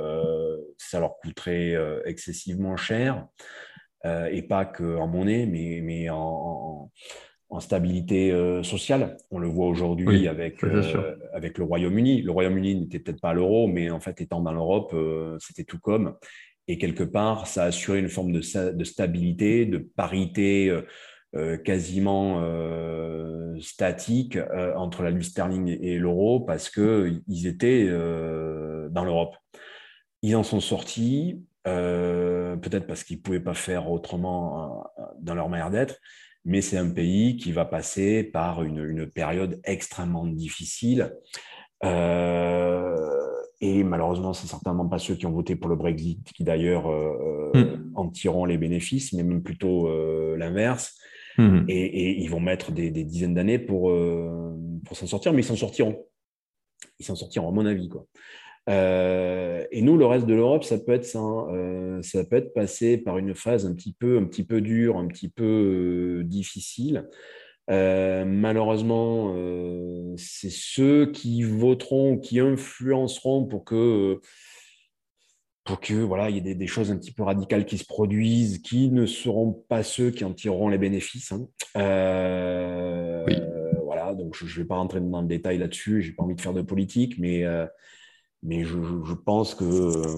ça leur coûterait excessivement cher. Euh, et pas qu'en monnaie, mais, mais en, en, stabilité euh, sociale. On le voit aujourd'hui avec, euh, avec le Royaume-Uni. Le Royaume-Uni n'était peut-être pas à l'euro, mais en fait, étant dans l'Europe, c'était tout comme. Et quelque part, ça a assuré une forme de, de stabilité, de parité quasiment statique entre la livre sterling et, l'euro parce qu'ils étaient dans l'Europe. Ils en sont sortis, euh, peut-être parce qu'ils ne pouvaient pas faire autrement euh, dans leur manière d'être, mais c'est un pays qui va passer par une, période extrêmement difficile. Euh, et malheureusement, ce certainement pas ceux qui ont voté pour le Brexit qui d'ailleurs hmm. en tireront les bénéfices, mais même plutôt l'inverse. Hmm. Et, ils vont mettre des, des dizaines d'années pour, pour s'en sortir, mais ils s'en sortiront. Ils s'en sortiront, à mon avis. Quoi. Euh, et nous, le reste de l'Europe, ça peut être ça. Hein. Euh, ça peut être passé par une phase un petit peu, un petit peu dure, un petit peu euh, difficile. malheureusement, c'est ceux qui voteront, qui influenceront pour que pour que voilà, il y ait des, choses un petit peu radicales qui se produisent, qui ne seront pas ceux qui en tireront les bénéfices. Hein. Voilà, donc je ne vais pas rentrer dans le détail là-dessus. J'ai pas envie de faire de politique, mais mais je, pense que euh,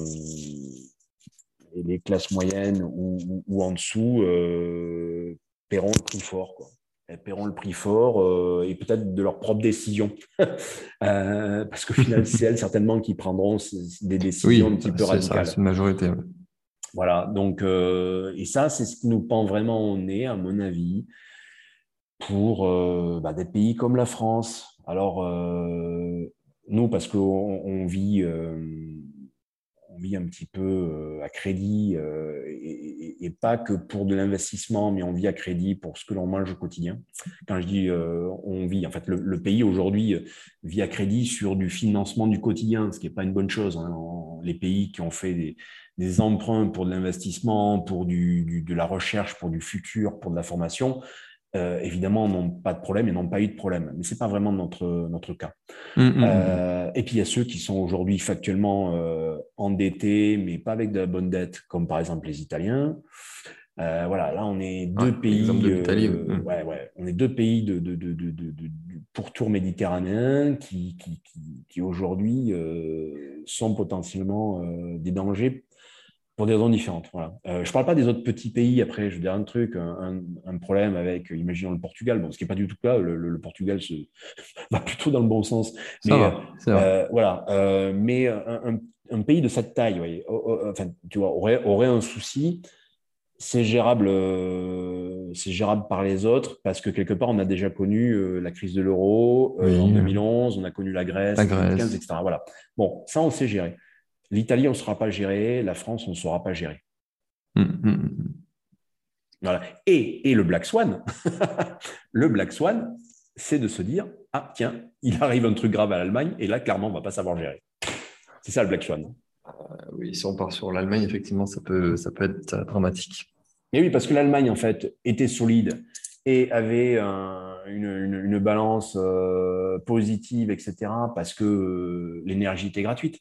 les classes moyennes ou, en dessous euh, paieront le prix fort. Quoi. Elles paieront le prix fort euh, et peut-être de leur propre décision. parce qu'au final, c'est elles certainement qui prendront des décisions un petit peu radicales. C'est une majorité. Voilà, donc, et ça, c'est ce qui nous pend vraiment au nez, à mon avis, pour bah, des pays comme la France. Alors, nous, parce qu'on vit, euh, on vit un petit peu euh, à crédit, euh, et, pas que pour de l'investissement, mais on vit à crédit pour ce que l'on mange au quotidien. Quand je dis on vit, en fait, le, pays aujourd'hui vit à crédit sur du financement du quotidien, ce qui n'est pas une bonne chose. Hein. Les pays qui ont fait des, emprunts pour de l'investissement, pour de la recherche, pour du futur, pour de la formation, euh, évidemment, n'ont pas de problème et n'ont pas eu de problème. Mais ce n'est pas vraiment notre, notre cas. Mmh, mmh, mmh. Euh, et puis, il y a ceux qui sont aujourd'hui factuellement euh, endettés, mais pas avec de la bonne dette, comme par exemple les Italiens. voilà, là, on est deux pays. ouais, ouais, on est deux pays de, de, de, de pourtour méditerranéen qui, qui, qui, qui aujourd'hui sont potentiellement des dangers pour des raisons différentes. Voilà. Euh, je ne parle pas des autres petits pays. Après, je veux dire un truc, un, problème avec, imaginons le Portugal, bon, ce qui n'est pas du tout le cas. Le, Portugal se, va plutôt dans le bon sens. Mais, va, euh, voilà. Euh, mais un, pays de cette taille, enfin, tu vois, aurait, aurait un souci. C'est gérable, c'est gérable par les autres parce que quelque part, on a déjà connu la crise de l'euro en 2011, on a connu la Grèce, en 2015, etc. Voilà. Bon, ça, on sait gérer. L'Italie, on ne saura pas gérer. La France, on ne saura pas gérer. Hum, hum, voilà. Et, le Black Swan, le Black Swan, c'est de se dire ah tiens, il arrive un truc grave à l'Allemagne et là clairement on ne va pas savoir gérer. C'est ça le Black Swan. Euh, oui, si on part sur l'Allemagne, effectivement, ça peut, ça peut être euh, dramatique. Mais oui, parce que l'Allemagne en fait était solide et avait une, balance euh, positive, etc. Parce que l'énergie était gratuite.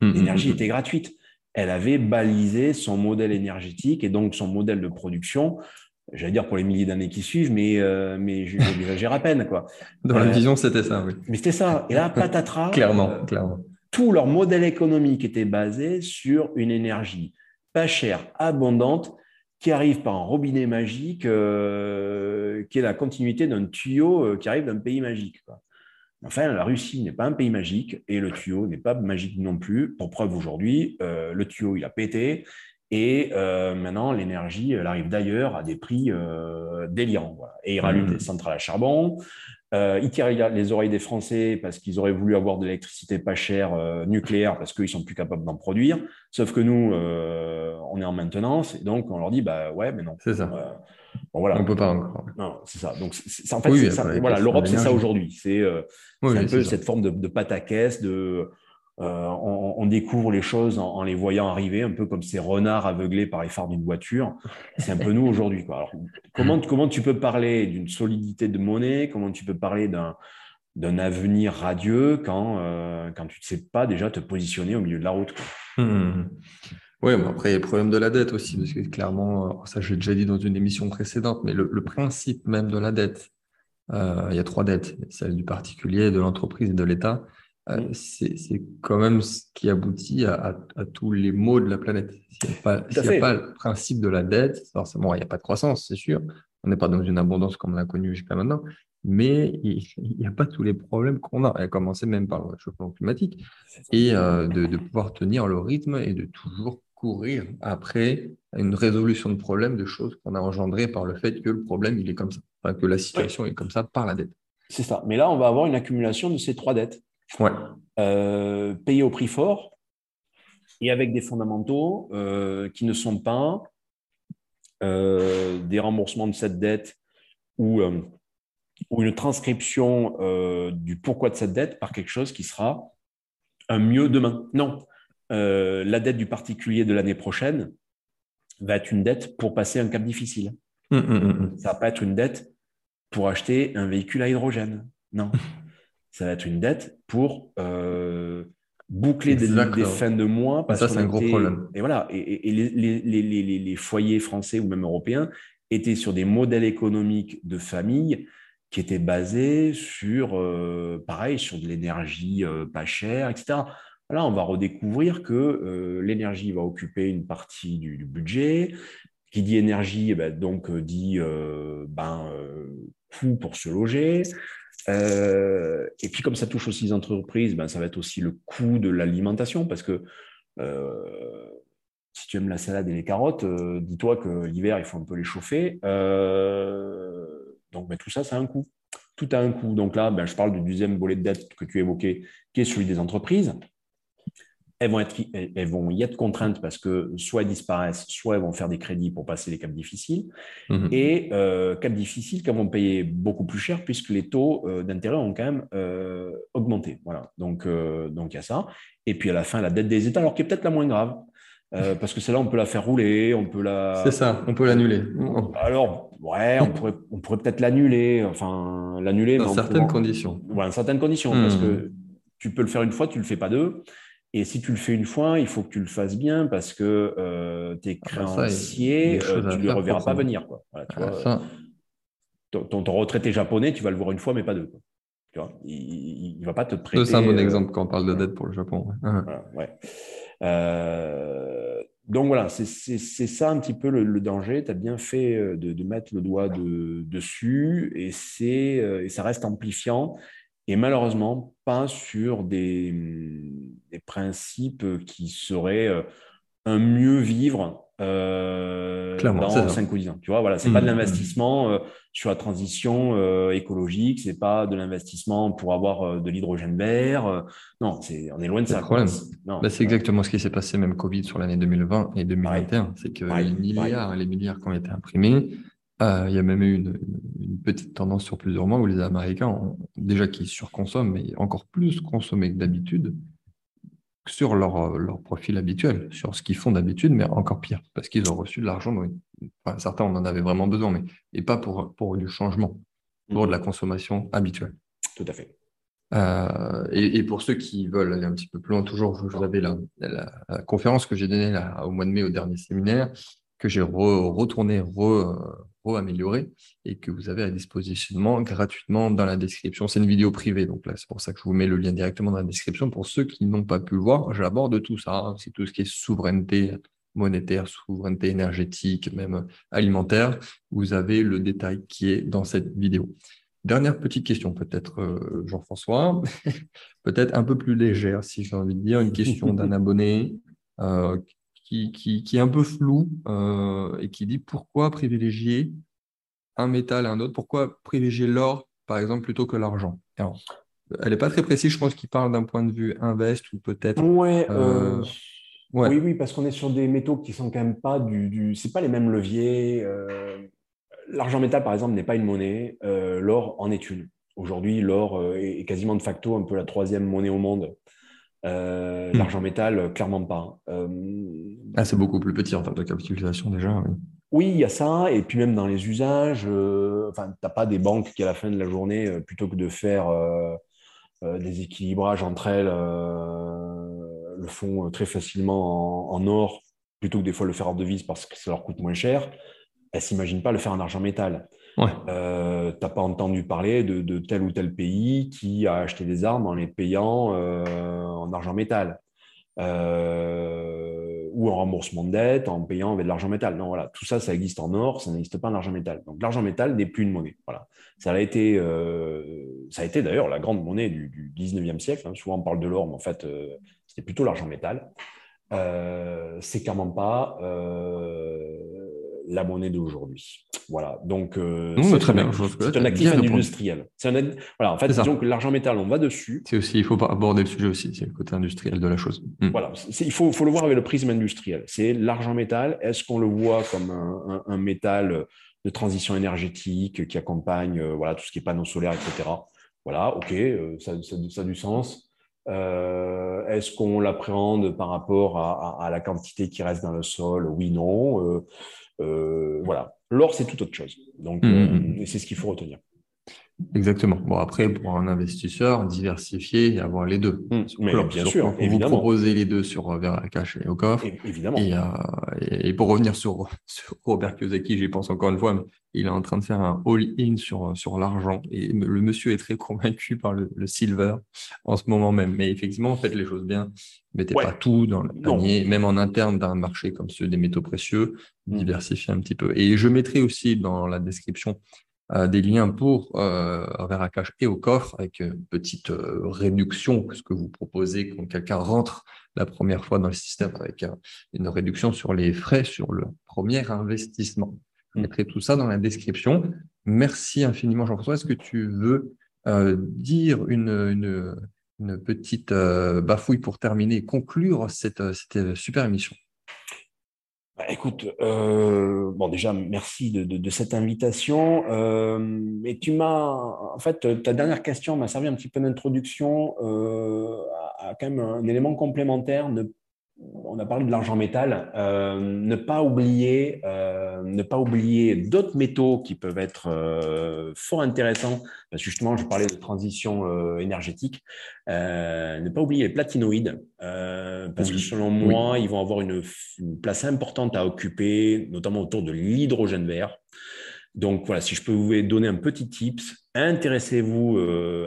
Mm, mm, L'énergie mm, était gratuite. Elle avait balisé son modèle énergétique et donc son modèle de production j'allais dire pour les milliers d'années qui suivent, mais, euh, mais j'exagère à peine. Quoi. Dans la euh, vision, c'était ça, oui. Mais c'était ça. Et là, patatras. clairement, euh, clairement. Tout leur modèle économique était basé sur une énergie pas chère, abondante, qui arrive par un robinet magique, qui est la continuité d'un tuyau qui arrive d'un pays magique. Quoi. Enfin, la Russie n'est pas un pays magique et le tuyau n'est pas magique non plus. Pour preuve, aujourd'hui, euh, le tuyau, il a pété et euh, maintenant, l'énergie, elle arrive d'ailleurs à des prix euh, délirants. Et ils rallument mmh. des centrales à charbon. Ils tirent les oreilles des Français parce qu'ils auraient voulu avoir de l'électricité pas chère nucléaire parce qu'ils sont plus capables d'en produire. Sauf que nous, on est en maintenance et donc on leur dit bah ouais, mais non. C'est ça. Bon, voilà. On peut pas encore. Non, c'est ça. Donc c'est, en fait, voilà, l'Europe c'est ça aujourd'hui. C'est, un peu cette forme de, de caisse, de euh, on, découvre les choses en, les voyant arriver, un peu comme ces renards aveuglés par les phares d'une voiture. C'est un peu nous aujourd'hui. comment, comment tu peux parler d'une solidité de monnaie? Comment tu peux parler d'un d'un avenir radieux quand, euh, quand tu ne sais pas déjà te positionner au milieu de la route. Hum, Oui, après, il y a le problème de la dette aussi, parce que clairement, ça j'ai déjà dit dans une émission précédente, mais le, principe même de la dette, euh, il y a trois dettes, celle du particulier, de l'entreprise et de l'État. Euh, mm. c'est quand même ce qui aboutit à, tous les maux de la planète. S'il n'y a, pas, le principe de la dette, forcément, il n'y a pas de croissance, c'est sûr. On n'est pas dans une abondance comme on l'a connu jusqu'à maintenant, mais il n'y a pas tous les problèmes qu'on a, à commencer même par le réchauffement climatique, et euh, de, pouvoir tenir le rythme et de toujours courir après une résolution de problèmes, de choses qu'on a engendrées par le fait que le problème, il est comme ça, enfin, que la situation est comme ça par la dette. C'est ça. Mais là, on va avoir une accumulation de ces trois dettes. Ouais. Euh, payé au prix fort et avec des fondamentaux euh, qui ne sont pas euh, des remboursements de cette dette ou, ou une transcription du pourquoi de cette dette par quelque chose qui sera un mieux demain. Non, la dette du particulier de l'année prochaine va être une dette pour passer un cap difficile. Hum, hum, Ça va pas être une dette pour acheter un véhicule à hydrogène. Non. ça va être une dette pour euh, boucler des, fins de mois. ça, c'est un gros problème. Et voilà, et, les, foyers français ou même européens étaient sur des modèles économiques de famille qui étaient basés sur, euh, pareil, sur de l'énergie euh, pas chère, etc. Là, on va redécouvrir que l'énergie va occuper une partie du, budget. Qui dit énergie, eh ben, donc dit ben, coût pour se loger. Euh, et puis, comme ça touche aussi les entreprises, ben, ça va être aussi le coût de l'alimentation parce que euh, si tu aimes la salade et les carottes, euh, dis-toi que l'hiver, il faut un peu les chauffer. donc, ben, tout ça, ça a un coût. Tout a un coût. Donc là, je parle du deuxième volet de dette que tu évoquais, qui est celui des entreprises elles vont, être, elles vont y être contraintes parce que soit elles disparaissent, soit elles vont faire des crédits pour passer les caps difficiles. Mhm. Et euh, caps difficiles qu'elles vont payer beaucoup plus cher puisque les taux euh, d'intérêt ont quand même euh, augmenté. Voilà. Donc, euh, donc il y a ça. Et puis à la fin, la dette des États, alors qui est peut-être la moins grave. parce que celle-là, on peut la faire rouler, on peut la. C'est ça, on peut l'annuler. Alors, ouais, on pourrait, on pourrait peut-être l'annuler, enfin l'annuler dans certaines conditions. Ouais, dans certaines conditions, parce mhm. que tu peux le faire une fois, tu le fais pas deux. Et si tu le fais une fois, il faut que tu le fasses bien parce que euh, tes ah bah créanciers, euh, tu ne les reverras pas venir. Quoi. Ah, ton, retraité japonais, tu vas le voir une fois, mais pas deux. Tu vois il ne va pas te prêter. C'est un bon euh, exemple quand on parle de dette pour le Japon. donc voilà, c'est ça un petit peu le, danger. Tu as bien fait de, mettre le doigt dessus et, et ça reste amplifiant et malheureusement pas sur des, des principes qui seraient euh, un mieux vivre euh, dans 5 ou 10 ans. Tu vois, voilà, c'est pas de mmh, mmh. l'investissement euh, sur la transition euh, écologique, c'est pas de l'investissement pour avoir de l'hydrogène vert. non, c'est, on est loin de ça. Bah, c'est exactement ce qui s'est passé même Covid sur l'année 2020 et 2021. C'est que les milliards, les milliards qui ont été imprimés, il y a même eu une, une, petite tendance sur plusieurs mois où les Américains ont déjà qui surconsomment, mais encore plus consommé que d'habitude sur leur, leur, profil habituel, sur ce qu'ils font d'habitude, mais encore pire, parce qu'ils ont reçu de l'argent. Enfin, certains, on en avait vraiment besoin, mais et pas pour, pour du changement, pour de la consommation habituelle. Tout à fait. Euh, et, pour ceux qui veulent aller un petit peu plus loin, toujours, vous avez la, la, conférence que j'ai donnée là, au mois de mai au dernier séminaire, que j'ai retourné, re-amélioré et que vous avez à disposition gratuitement dans la description. C'est une vidéo privée, donc là, c'est pour ça que je vous mets le lien directement dans la description. Pour ceux qui n'ont pas pu le voir, j'aborde tout ça. Hein. C'est tout ce qui est souveraineté monétaire, souveraineté énergétique, même alimentaire. Vous avez le détail qui est dans cette vidéo. Dernière petite question, peut-être, euh, Jean-François, peut-être un peu plus légère, si j'ai envie de dire, une question d'un abonné euh, qui, est un peu flou euh, et qui dit pourquoi privilégier un métal à un autre, pourquoi privilégier l'or par exemple, plutôt que l'argent? Elle n'est pas très précise, je pense qu'il parle d'un point de vue invest ou peut-être. Ouais, euh, Oui, oui, parce qu'on est sur des métaux qui sont quand même pas du. du... C'est pas les mêmes leviers. L'argent métal, par exemple, n'est pas une monnaie. L'or en est une. Aujourd'hui, l'or est quasiment de facto un peu la troisième monnaie au monde. Hmm. L'argent métal, clairement pas. Ah, c'est beaucoup plus petit en termes de capitalisation déjà. Oui, il y a ça, et puis même dans les usages, euh, enfin, tu n'as pas des banques qui, à la fin de la journée, euh, plutôt que de faire euh, des équilibrages entre elles, le font très facilement en, or, plutôt que des fois le faire en devise parce que ça leur coûte moins cher, elles ne s'imaginent pas le faire en argent métal. Ouais. tu n'as pas entendu parler de, tel ou tel pays qui a acheté des armes en les payant en argent métal ou en remboursement de dette, en payant avec de l'argent métal. Non, voilà, tout ça, ça existe en or, ça n'existe pas en argent métal. Donc l'argent métal n'est plus une monnaie. Voilà. Ça a été, euh, ça été d'ailleurs la grande monnaie du, 19e siècle. Hein. Souvent on parle de l'or, mais en fait, euh, c'était plutôt l'argent métal. Euh, c'est clairement pas la monnaie d'aujourd'hui. Voilà. Donc, euh, c'est très bien. C'est un actif industriel. Voilà. En fait, disons que l'argent métal, on va dessus. C'est aussi, il faut pas aborder le sujet aussi, c'est le côté industriel de la chose. Hmm. Voilà. Il faut, faut, le voir avec le prisme industriel. C'est l'argent métal. Est-ce qu'on le voit comme un, métal de transition énergétique qui accompagne euh, voilà, tout ce qui est panneaux solaires, etc. Voilà, ok, euh, ça, ça, a du sens. Est-ce qu'on l'appréhende par rapport à, à, la quantité qui reste dans le sol? Oui, non. Euh, voilà. L'or, c'est tout autre chose. Donc, mmh, euh, mmh. c'est ce qu'il faut retenir. Exactement. Bon, après, pour un investisseur, diversifier et avoir les deux. Mmh, mais bien sûr, évidemment. Vous proposez les deux sur euh, Veracash et au coffre. évidemment. Et, pour revenir sur, Robert Kiyosaki, j'y pense encore une fois, il est en train de faire un all-in sur, sur l'argent. Et le monsieur est très convaincu par le, silver en ce moment même. Mais effectivement, faites les choses bien. Mettez pas tout dans le panier, même en interne d'un marché comme ceux des métaux précieux. Diversifiez un petit peu. Et je mettrai aussi dans la description euh, des liens pour euh, Veracash et au coffre avec une petite euh, réduction ce que vous proposez quand quelqu'un rentre la première fois dans le système avec une réduction sur les frais sur le premier investissement. Je mettrai tout ça dans la description. Merci infiniment Jean-François. Est-ce que tu veux dire une, une, petite bafouille pour terminer et conclure cette, cette super émission? Bah, écoute, euh, bon déjà merci de, cette invitation. Euh, et tu m'as, en fait, ta dernière question m'a servi un petit peu d'introduction euh, à, quand même un élément complémentaire. On a parlé de l'argent métal, euh, ne pas oublier, euh, ne pas oublier d'autres métaux qui peuvent être euh, fort intéressants, parce que justement, je parlais de transition énergétique, ne pas oublier les platinoïdes, parce que selon moi, ils vont avoir une, place importante à occuper, notamment autour de l'hydrogène vert. Donc voilà, si je peux vous donner un petit tips, intéressez-vous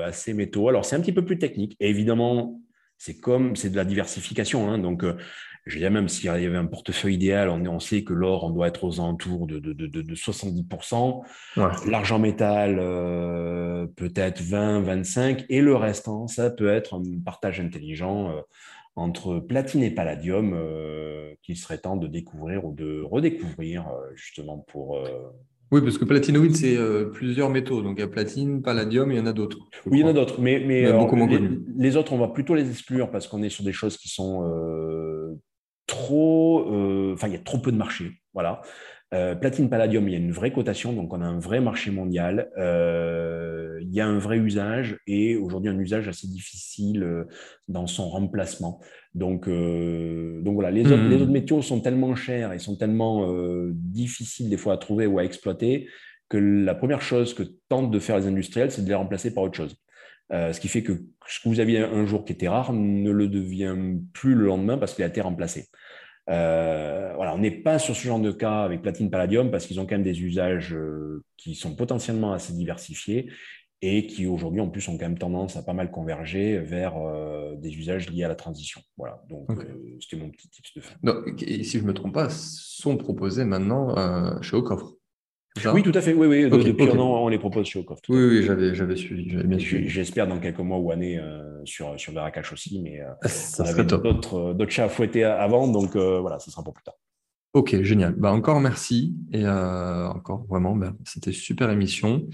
à ces métaux. Alors c'est un petit peu plus technique, et évidemment, c'est comme, c'est de la diversification. Hein. donc, euh, je veux dire, même s'il y avait un portefeuille idéal, on, on sait que l'or, on doit être aux alentours de, de, de, 70%. L'argent métal, euh, peut-être 20, 25. Et le restant, ça peut être un partage intelligent euh, entre platine et palladium qu'il serait temps de découvrir ou de redécouvrir, justement, pour oui, parce que platinoïde, c'est euh, plusieurs métaux. Donc il y a platine, palladium, il y en a d'autres. Oui, il y en a d'autres. Mais, mais les, autres, on va plutôt les exclure parce qu'on est sur des choses qui sont euh, trop. Euh, enfin, il y a trop peu de marché. Voilà. Euh, platine Palladium, il y a une vraie cotation, donc on a un vrai marché mondial. Euh, il y a un vrai usage et aujourd'hui un usage assez difficile euh, dans son remplacement. Donc, donc voilà, les, autres, les hmm. autres métaux sont tellement chers et sont tellement difficiles des fois à trouver ou à exploiter que la première chose que tentent de faire les industriels, c'est de les remplacer par autre chose. ce qui fait que ce que vous aviez un jour qui était rare ne le devient plus le lendemain parce qu'il a été remplacé. Euh, voilà, on n'est pas sur ce genre de cas avec platine palladium parce qu'ils ont quand même des usages euh, qui sont potentiellement assez diversifiés et qui aujourd'hui en plus ont quand même tendance à pas mal converger vers euh, des usages liés à la transition. Voilà, donc c'était mon petit tips de fin. et si je ne me trompe pas, sont proposés maintenant chez Ocoffre. Oui, tout à fait. Oui, oui. Depuis un an, on les propose chez Ocoff. Oui, oui, j'avais, j'avais suivi. J'espère dans quelques mois ou années euh, sur, sur aussi, mais euh, ça serait d'autres, euh, d'autres chats à fouetter avant, donc voilà, ce sera pour plus tard. Ok, génial. Bah, encore merci. Et encore vraiment, bah, c'était super émission.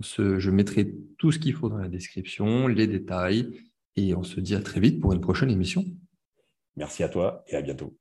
je mettrai tout ce qu'il faut dans la description, les détails, et on se dit à très vite pour une prochaine émission. Merci à toi et à bientôt.